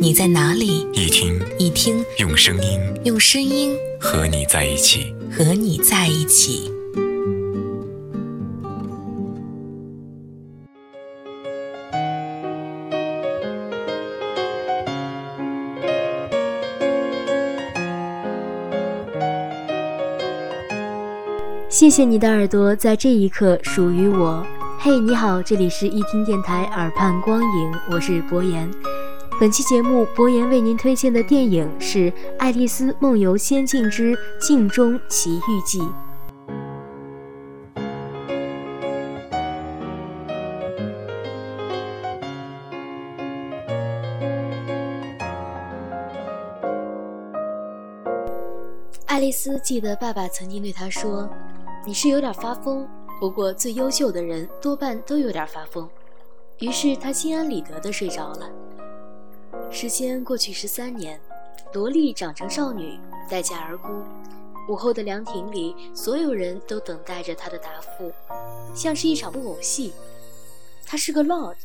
你在哪里？一听一听，用声音用声音和你在一起，和你在一起。谢谢你的耳朵，在这一刻属于我。嘿，你好，这里是一听电台耳畔光影，我是博言。本期节目，博言为您推荐的电影是《爱丽丝梦游仙境之镜中奇遇记》。爱丽丝记得爸爸曾经对她说：“你是有点发疯，不过最优秀的人多半都有点发疯。”于是她心安理得地睡着了。时间过去十三年，萝莉长成少女，待嫁而孤。午后的凉亭里，所有人都等待着她的答复，像是一场木偶戏。他是个 lord，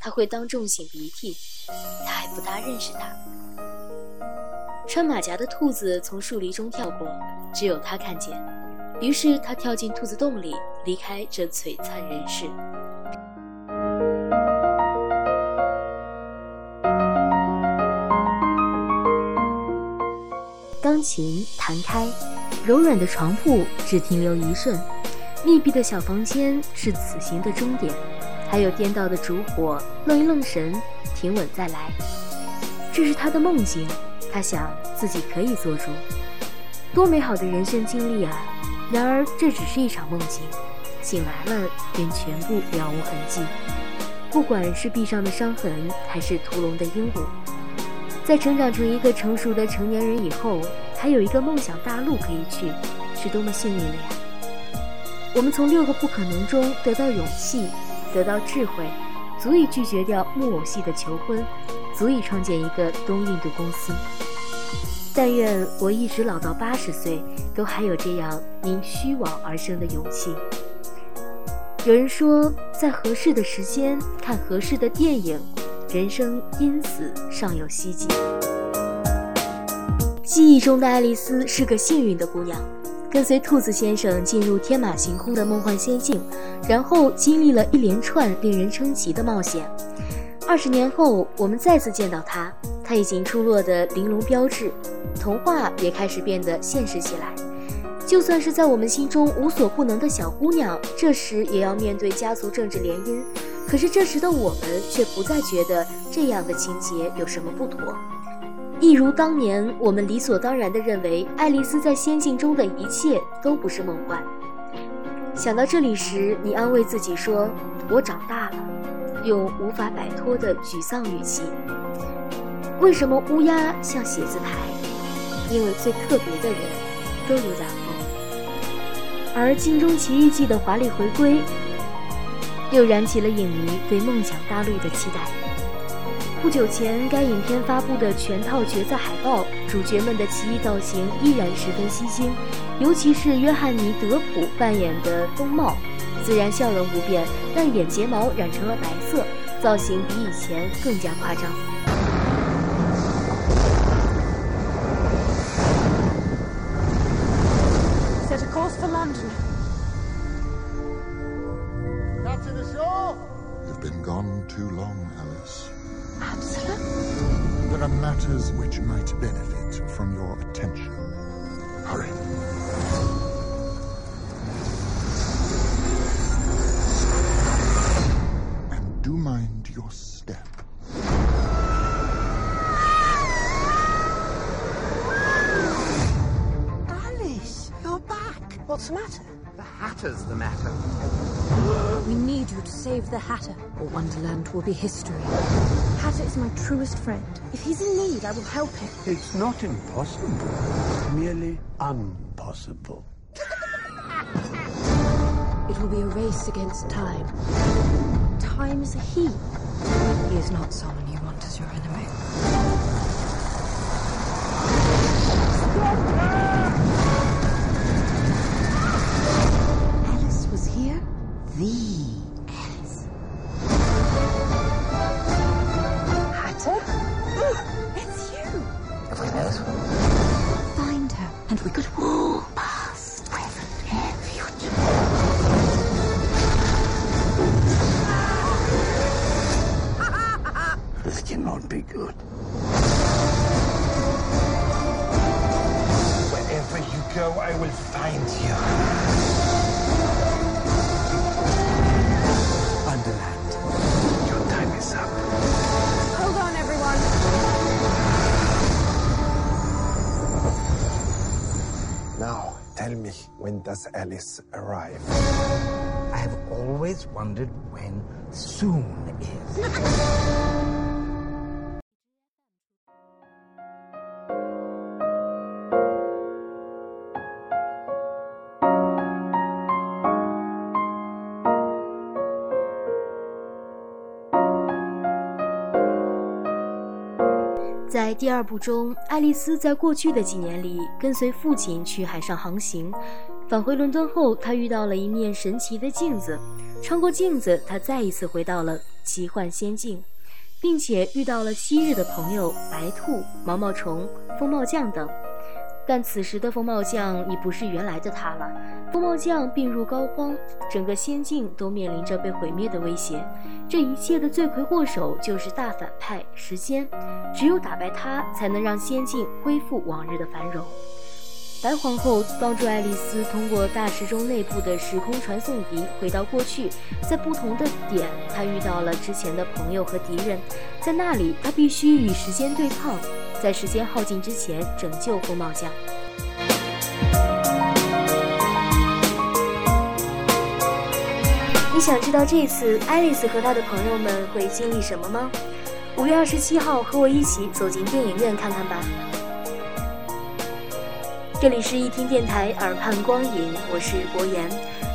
他会当众擤鼻涕，他还不大认识他。穿马甲的兔子从树林中跳过，只有他看见，于是他跳进兔子洞里，离开这璀璨人世。钢琴弹开，柔软的床铺只停留一瞬，密闭的小房间是此行的终点，还有颠倒的烛火，愣一愣神，停稳再来。这是他的梦境，他想自己可以做主，多美好的人生经历啊！然而这只是一场梦境，醒来了便全部了无痕迹，不管是臂上的伤痕，还是屠龙的鹦鹉。在成长成一个成熟的成年人以后，还有一个梦想大陆可以去，是多么幸运的呀！我们从六个不可能中得到勇气，得到智慧，足以拒绝掉木偶戏的求婚，足以创建一个东印度公司。但愿我一直老到八十岁，都还有这样因虚妄而生的勇气。有人说，在合适的时间看合适的电影。人生因此尚有希冀。记忆中的爱丽丝是个幸运的姑娘，跟随兔子先生进入天马行空的梦幻仙境，然后经历了一连串令人称奇的冒险。二十年后，我们再次见到她，她已经出落的玲珑标致，童话也开始变得现实起来。就算是在我们心中无所不能的小姑娘，这时也要面对家族政治联姻。可是这时的我们却不再觉得这样的情节有什么不妥，一如当年我们理所当然地认为爱丽丝在仙境中的一切都不是梦幻。想到这里时，你安慰自己说：“我长大了。”用无法摆脱的沮丧语气。为什么乌鸦像写字台？因为最特别的人都有点疯。而《镜中奇遇记》的华丽回归。又燃起了影迷对梦想大陆的期待。不久前，该影片发布的全套角色海报，主角们的奇异造型依然十分吸睛，尤其是约翰尼·德普扮演的风帽，虽然笑容不变，但眼睫毛染成了白色，造型比以前更加夸张。too long, Alice. Absalom? There are matters which might benefit from your attention. Hurry. And do mind your step. Alice, you're back. What's the matter? Hatter's the matter. We need you to save the Hatter, or Wonderland will be history. Hatter is my truest friend. If he's in need, I will help him. It's not impossible, merely impossible. It will be a race against time. Time is a he. He is not someone you want as your enemy. Alice good. Wherever you go, I will find you. Underland, your time is up. Hold on, everyone! Now, tell me, when does Alice arrive? I have always wondered when soon is. 在第二部中，爱丽丝在过去的几年里跟随父亲去海上航行，返回伦敦后，她遇到了一面神奇的镜子。穿过镜子，她再一次回到了奇幻仙境，并且遇到了昔日的朋友白兔、毛毛虫、风帽匠等。但此时的风帽匠已不是原来的他了。风帽匠病入膏肓，整个仙境都面临着被毁灭的威胁。这一切的罪魁祸首就是大反派时间，只有打败他，才能让仙境恢复往日的繁荣。白皇后帮助爱丽丝通过大时钟内部的时空传送仪回到过去，在不同的点，她遇到了之前的朋友和敌人，在那里，她必须与时间对抗，在时间耗尽之前拯救风帽匠。你想知道这次爱丽丝和她的朋友们会经历什么吗？五月二十七号，和我一起走进电影院看看吧。这里是一听电台耳畔光影，我是博言。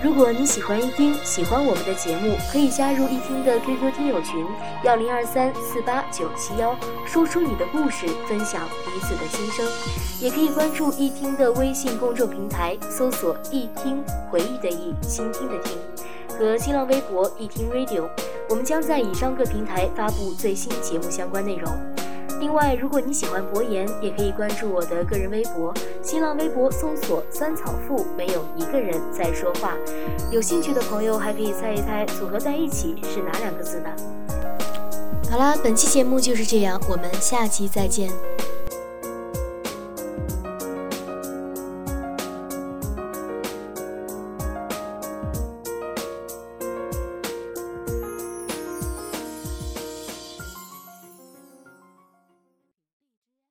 如果你喜欢一听，喜欢我们的节目，可以加入一听的 QQ 听友群幺零二三四八九七幺，说出你的故事，分享彼此的心声。也可以关注一听的微信公众平台，搜索“一听”，回忆的忆，倾听的听，和新浪微博“一听 Radio”。我们将在以上各平台发布最新节目相关内容。另外，如果你喜欢博言，也可以关注我的个人微博，新浪微博搜索“酸草富”，没有一个人在说话。有兴趣的朋友还可以猜一猜组合在一起是哪两个字呢？好啦，本期节目就是这样，我们下期再见。